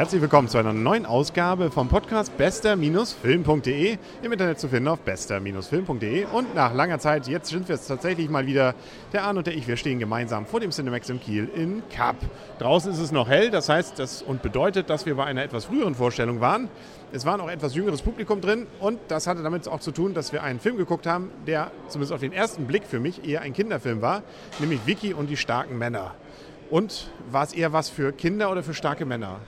herzlich willkommen zu einer neuen Ausgabe vom Podcast bester-film.de. Im Internet zu finden auf bester-film.de. Und nach langer Zeit, jetzt sind wir es tatsächlich mal wieder, der Arne und der ich, wir stehen gemeinsam vor dem Cinemax in Kiel in Kapp. Draußen ist es noch hell, das heißt das und bedeutet, dass wir bei einer etwas früheren Vorstellung waren. Es war noch etwas jüngeres Publikum drin und das hatte damit auch zu tun, dass wir einen Film geguckt haben, der zumindest auf den ersten Blick für mich eher ein Kinderfilm war, nämlich Vicky und die starken Männer. Und war es eher was für Kinder oder für starke Männer?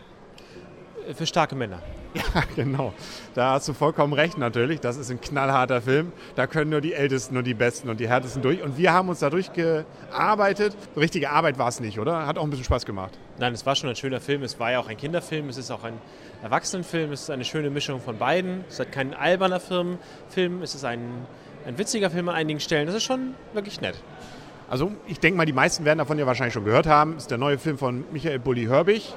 Für starke Männer. Ja, genau. Da hast du vollkommen recht natürlich. Das ist ein knallharter Film. Da können nur die Ältesten und die Besten und die Härtesten durch. Und wir haben uns da durchgearbeitet. Richtige Arbeit war es nicht, oder? Hat auch ein bisschen Spaß gemacht. Nein, es war schon ein schöner Film. Es war ja auch ein Kinderfilm. Es ist auch ein Erwachsenenfilm. Es ist eine schöne Mischung von beiden. Es ist kein alberner Film. Es ist ein, ein witziger Film an einigen Stellen. Das ist schon wirklich nett. Also ich denke mal, die meisten werden davon ja wahrscheinlich schon gehört haben. Das ist der neue Film von Michael Bulli Herbig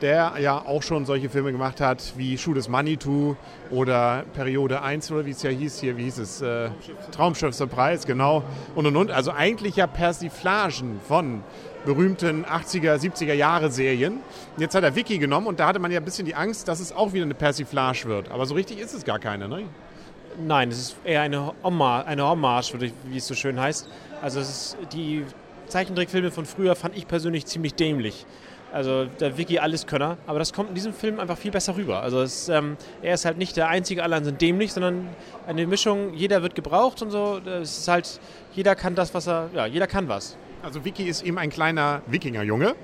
der ja auch schon solche Filme gemacht hat wie Schuh des Manitou oder Periode 1 oder wie es ja hieß hier, wie hieß es? Äh, Traumschiff Surprise, genau. Und und und. Also eigentlich ja Persiflagen von berühmten 80er, 70er Jahre Serien. Jetzt hat er Wiki genommen und da hatte man ja ein bisschen die Angst, dass es auch wieder eine Persiflage wird. Aber so richtig ist es gar keine, ne? Nein, es ist eher eine Hommage, eine Hommage wie es so schön heißt. Also die Zeichentrickfilme von früher fand ich persönlich ziemlich dämlich. Also der Vicky Alleskönner. Aber das kommt in diesem Film einfach viel besser rüber. Also es, ähm, er ist halt nicht der einzige, alle sind dämlich, sondern eine Mischung, jeder wird gebraucht und so. Es ist halt, jeder kann das, was er, ja, jeder kann was. Also Vicky ist eben ein kleiner Wikingerjunge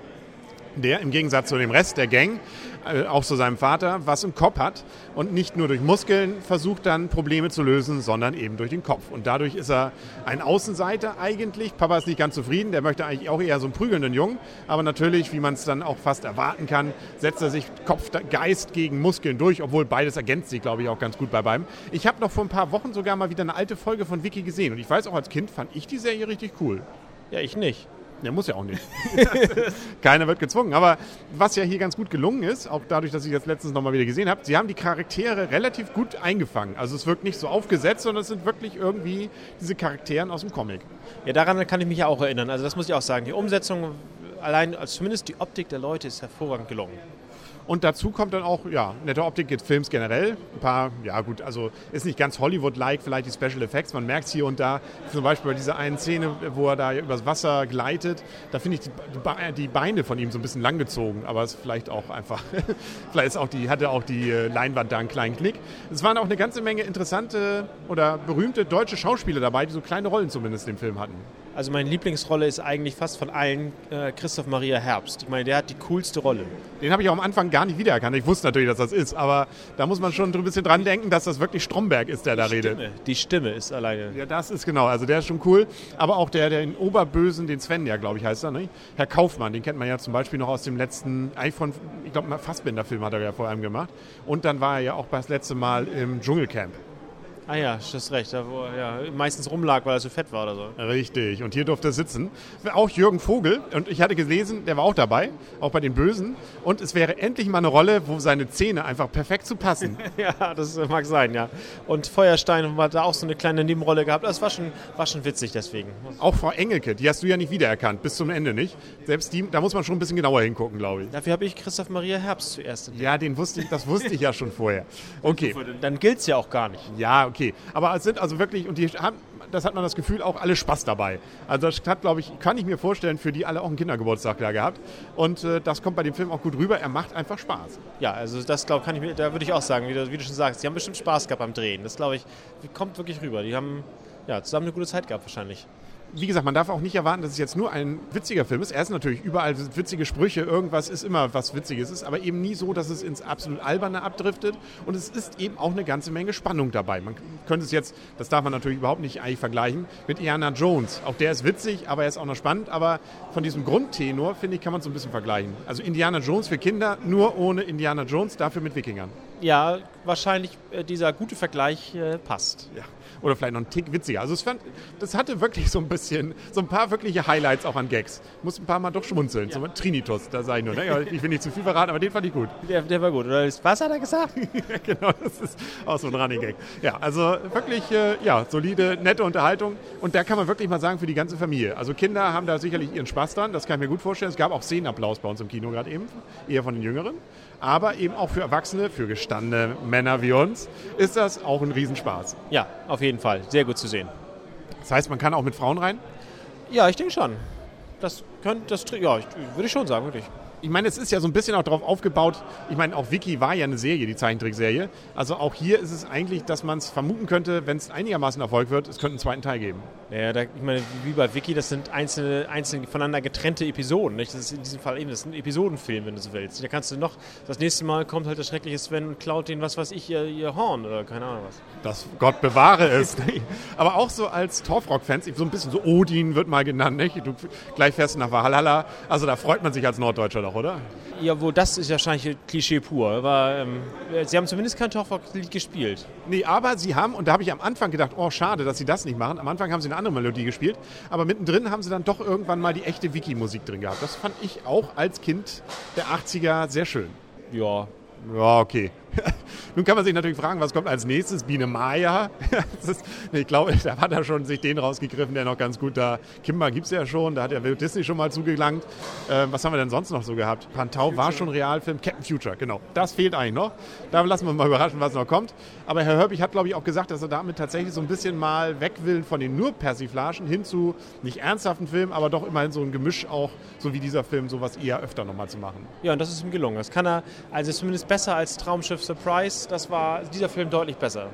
der im Gegensatz zu dem Rest der Gang, äh, auch zu seinem Vater, was im Kopf hat und nicht nur durch Muskeln versucht dann Probleme zu lösen, sondern eben durch den Kopf. Und dadurch ist er ein Außenseiter eigentlich. Papa ist nicht ganz zufrieden, der möchte eigentlich auch eher so einen prügelnden Jungen. Aber natürlich, wie man es dann auch fast erwarten kann, setzt er sich Kopf, Geist gegen Muskeln durch, obwohl beides ergänzt sich, glaube ich, auch ganz gut bei beiden. Ich habe noch vor ein paar Wochen sogar mal wieder eine alte Folge von Vicky gesehen und ich weiß auch als Kind fand ich die Serie richtig cool. Ja, ich nicht. Der muss ja auch nicht. Keiner wird gezwungen. Aber was ja hier ganz gut gelungen ist, auch dadurch, dass ich das letztens nochmal wieder gesehen habe, sie haben die Charaktere relativ gut eingefangen. Also es wirkt nicht so aufgesetzt, sondern es sind wirklich irgendwie diese Charakteren aus dem Comic. Ja, daran kann ich mich ja auch erinnern. Also das muss ich auch sagen. Die Umsetzung, allein, also zumindest die Optik der Leute ist hervorragend gelungen. Und dazu kommt dann auch, ja, nette Optik des Films generell. Ein paar, ja gut, also ist nicht ganz Hollywood-like, vielleicht die Special Effects. Man merkt es hier und da, zum Beispiel bei dieser einen Szene, wo er da übers Wasser gleitet, da finde ich die, Beine von ihm so ein bisschen langgezogen. Aber es ist vielleicht auch einfach, vielleicht ist auch die, hatte auch die äh, Leinwand da einen kleinen Knick. Es waren auch eine ganze Menge interessante oder berühmte deutsche Schauspieler dabei, die so kleine Rollen zumindest im Film hatten. Also meine Lieblingsrolle ist eigentlich fast von allen äh, Christoph Maria Herbst. Ich meine, der hat die coolste Rolle. Den habe ich auch am Anfang gar nicht wiedererkannt. Ich wusste natürlich, dass das ist, aber da muss man schon ein bisschen dran denken, dass das wirklich Stromberg ist, der die da Stimme. redet. Die Stimme ist alleine. Ja, das ist genau. Also der ist schon cool. Aber auch der, der in Oberbösen, den Sven ja, glaube ich, heißt er, ne? Herr Kaufmann, den kennt man ja zum Beispiel noch aus dem letzten iPhone, ich glaube, Fassbinder-Film hat er ja vor allem gemacht. Und dann war er ja auch das letzte Mal im Dschungelcamp. Ah ja, du hast recht, da wo er ja, meistens rumlag, weil er so fett war oder so. Richtig, und hier durfte er sitzen. Auch Jürgen Vogel, und ich hatte gelesen, der war auch dabei, auch bei den Bösen. Und es wäre endlich mal eine Rolle, wo seine Zähne einfach perfekt zu passen. ja, das mag sein, ja. Und Feuerstein hat da auch so eine kleine Nebenrolle gehabt. Das war schon, war schon witzig deswegen. Auch Frau Engelke, die hast du ja nicht wiedererkannt, bis zum Ende nicht. Selbst die, da muss man schon ein bisschen genauer hingucken, glaube ich. Dafür habe ich Christoph Maria Herbst zuerst entdeckt. Ja, den wusste ich, das wusste ich ja schon vorher. Okay. Dann gilt es ja auch gar nicht. Ja, okay okay. Aber es sind also wirklich, und die haben, das hat man das Gefühl, auch alle Spaß dabei. Also das hat, glaube ich, kann ich mir vorstellen, für die alle auch einen Kindergeburtstag da gehabt. Und äh, das kommt bei dem Film auch gut rüber. Er macht einfach Spaß. Ja, also das glaube ich mir, da würde ich auch sagen, wie du, wie du schon sagst, die haben bestimmt Spaß gehabt beim Drehen. Das glaube ich, kommt wirklich rüber. Die haben ja, zusammen eine gute Zeit gehabt wahrscheinlich wie gesagt, man darf auch nicht erwarten, dass es jetzt nur ein witziger Film ist. Er ist natürlich überall witzige Sprüche, irgendwas ist immer was Witziges ist, aber eben nie so, dass es ins absolut Alberne abdriftet. Und es ist eben auch eine ganze Menge Spannung dabei. Man könnte es jetzt, das darf man natürlich überhaupt nicht eigentlich vergleichen, mit Iana Jones. Auch der ist witzig, aber er ist auch noch spannend. Aber von diesem Grundtenor, finde ich, kann man es so ein bisschen vergleichen. Also Indiana Jones für Kinder, nur ohne Indiana Jones, dafür mit Wikingern. Ja, wahrscheinlich äh, dieser gute Vergleich äh, passt. Ja. Oder vielleicht noch ein Tick witziger. Also es fand, das hatte wirklich so ein bisschen, so ein paar wirkliche Highlights auch an Gags. Muss ein paar Mal doch schmunzeln. Ja. Zum Trinitus, da sage ich nur. Ne? Ich will nicht zu viel verraten, aber den fand ich gut. Der, der war gut. Oder was hat er gesagt? genau, das ist auch so ein Running Gag. Ja, also wirklich, äh, ja, solide, nette Unterhaltung. Und da kann man wirklich mal sagen, für die ganze Familie. Also Kinder haben da sicherlich ihren Spaß dran, das kann ich mir gut vorstellen. Es gab auch Szenenapplaus bei uns im Kino gerade eben, eher von den Jüngeren. Aber eben auch für Erwachsene, für gestandene Männer wie uns, ist das auch ein Riesenspaß. Ja, auf jeden Fall. Sehr gut zu sehen. Das heißt, man kann auch mit Frauen rein? Ja, ich denke schon. Das könnte, das, ja, ich, würde ich schon sagen, wirklich ich meine, es ist ja so ein bisschen auch darauf aufgebaut. Ich meine, auch Wiki war ja eine Serie, die Zeichentrickserie. Also auch hier ist es eigentlich, dass man es vermuten könnte, wenn es einigermaßen Erfolg wird, es könnte einen zweiten Teil geben. Ja, da, ich meine, wie bei Wiki, das sind einzelne, einzelne voneinander getrennte Episoden. Nicht? Das ist in diesem Fall eben, das ist ein Episodenfilm, wenn du so willst. Da kannst du noch, das nächste Mal kommt halt der schreckliche Sven und klaut den, was weiß ich, ihr, ihr Horn oder keine Ahnung was. Das Gott bewahre es. Aber auch so als Torfrock-Fans, so ein bisschen so Odin wird mal genannt, nicht? Du gleich fährst nach Valhalla. Also da freut man sich als Norddeutscher doch, oder? Ja, wo das ist wahrscheinlich Klischee pur. Aber ähm, sie haben zumindest kein Torfrock-Lied gespielt. Nee, aber sie haben, und da habe ich am Anfang gedacht, oh, schade, dass sie das nicht machen. Am Anfang haben sie eine andere Melodie gespielt, aber mittendrin haben sie dann doch irgendwann mal die echte Wiki-Musik drin gehabt. Das fand ich auch als Kind der 80er sehr schön. Ja. Ja, okay. Nun kann man sich natürlich fragen, was kommt als nächstes? Biene Maya. Ist, ich glaube, da hat er schon sich den rausgegriffen, der noch ganz gut da. Kimber gibt es ja schon, da hat ja Walt Disney schon mal zugelangt. Äh, was haben wir denn sonst noch so gehabt? Pantau war schon Realfilm. Captain Future, genau. Das fehlt eigentlich noch. Da lassen wir mal überraschen, was noch kommt. Aber Herr Herbig hat, glaube ich, auch gesagt, dass er damit tatsächlich so ein bisschen mal weg will von den nur Persiflagen hin zu nicht ernsthaften Filmen, aber doch immerhin so ein Gemisch auch, so wie dieser Film, sowas eher öfter nochmal zu machen. Ja, und das ist ihm gelungen. Das kann er, also zumindest besser als Traumschiff Surprise das war dieser Film deutlich besser.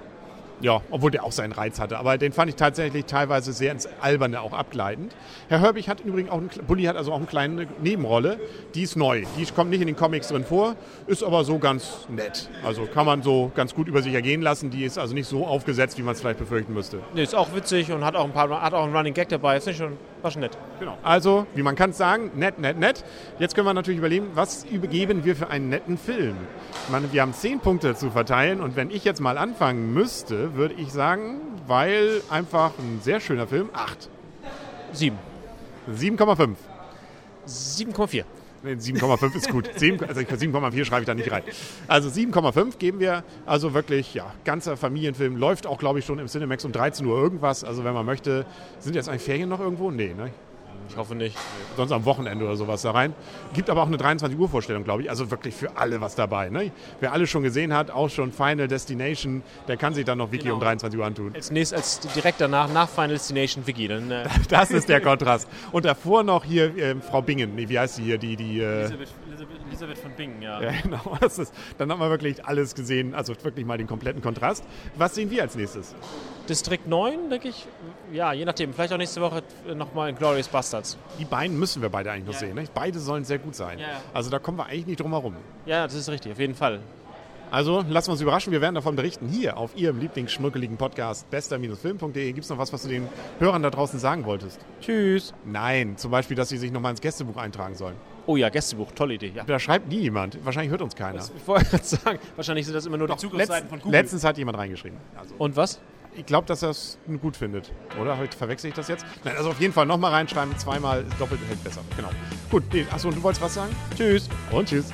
Ja, obwohl der auch seinen Reiz hatte. Aber den fand ich tatsächlich teilweise sehr ins Alberne auch abgleitend. Herr Herbig hat übrigens auch, einen, Bulli hat also auch eine kleine Nebenrolle. Die ist neu. Die kommt nicht in den Comics drin vor, ist aber so ganz nett. Also kann man so ganz gut über sich ergehen lassen. Die ist also nicht so aufgesetzt, wie man es vielleicht befürchten müsste. Nee, ist auch witzig und hat auch ein paar, hat auch einen Running Gag dabei. Ist nicht schon, war schon nett. Genau. Also, wie man kann es sagen, nett, nett, nett. Jetzt können wir natürlich überlegen, was übergeben wir für einen netten Film? Ich meine, wir haben zehn Punkte zu verteilen und wenn ich jetzt mal anfangen müsste, würde ich sagen, weil einfach ein sehr schöner Film. 8. 7. 7,5. 7,4. 7,5 ist gut. 7, also 7,4 schreibe ich da nicht rein. Also 7,5 geben wir. Also wirklich, ja, ganzer Familienfilm. Läuft auch, glaube ich, schon im Cinemax um 13 Uhr irgendwas. Also wenn man möchte. Sind jetzt eigentlich Ferien noch irgendwo? Nee, ne? Ich hoffe nicht. Sonst am Wochenende oder sowas da rein. Gibt aber auch eine 23 Uhr Vorstellung, glaube ich. Also wirklich für alle was dabei. Ne? Wer alles schon gesehen hat, auch schon Final Destination, der kann sich dann noch Wiki genau. um 23 Uhr antun. Als nächstes, als direkt danach, nach Final Destination Wiki. Dann, äh das ist der Kontrast. Und davor noch hier äh, Frau Bingen. Nee, wie heißt sie hier? Die, die, äh Elisabeth, Elisabeth, Elisabeth, von Bingen, ja. Ja, genau. Ist, dann haben wir wirklich alles gesehen. Also wirklich mal den kompletten Kontrast. Was sehen wir als nächstes? Distrikt 9, denke ich. Ja, je nachdem. Vielleicht auch nächste Woche nochmal in Glorious Bastards. Die beiden müssen wir beide eigentlich noch ja. sehen. Ne? Beide sollen sehr gut sein. Ja. Also da kommen wir eigentlich nicht drum herum. Ja, das ist richtig, auf jeden Fall. Also lassen wir uns überraschen. Wir werden davon berichten hier auf Ihrem lieblingsschmuckeligen Podcast bester-film.de. Gibt es noch was, was du den Hörern da draußen sagen wolltest? Tschüss. Nein, zum Beispiel, dass sie sich nochmal ins Gästebuch eintragen sollen. Oh ja, Gästebuch, tolle Idee. Ja. Da schreibt nie jemand. Wahrscheinlich hört uns keiner. Das, ich wollte gerade sagen, wahrscheinlich sind das immer nur Doch, die Zugriffsseiten von Google. Letztens hat jemand reingeschrieben. Also. Und was? Ich glaube, dass er es gut findet. Oder? Verwechsel ich das jetzt? Nein, also auf jeden Fall nochmal reinschreiben. Zweimal doppelt hält besser. Genau. Gut, achso, und du wolltest was sagen? Tschüss. Und tschüss.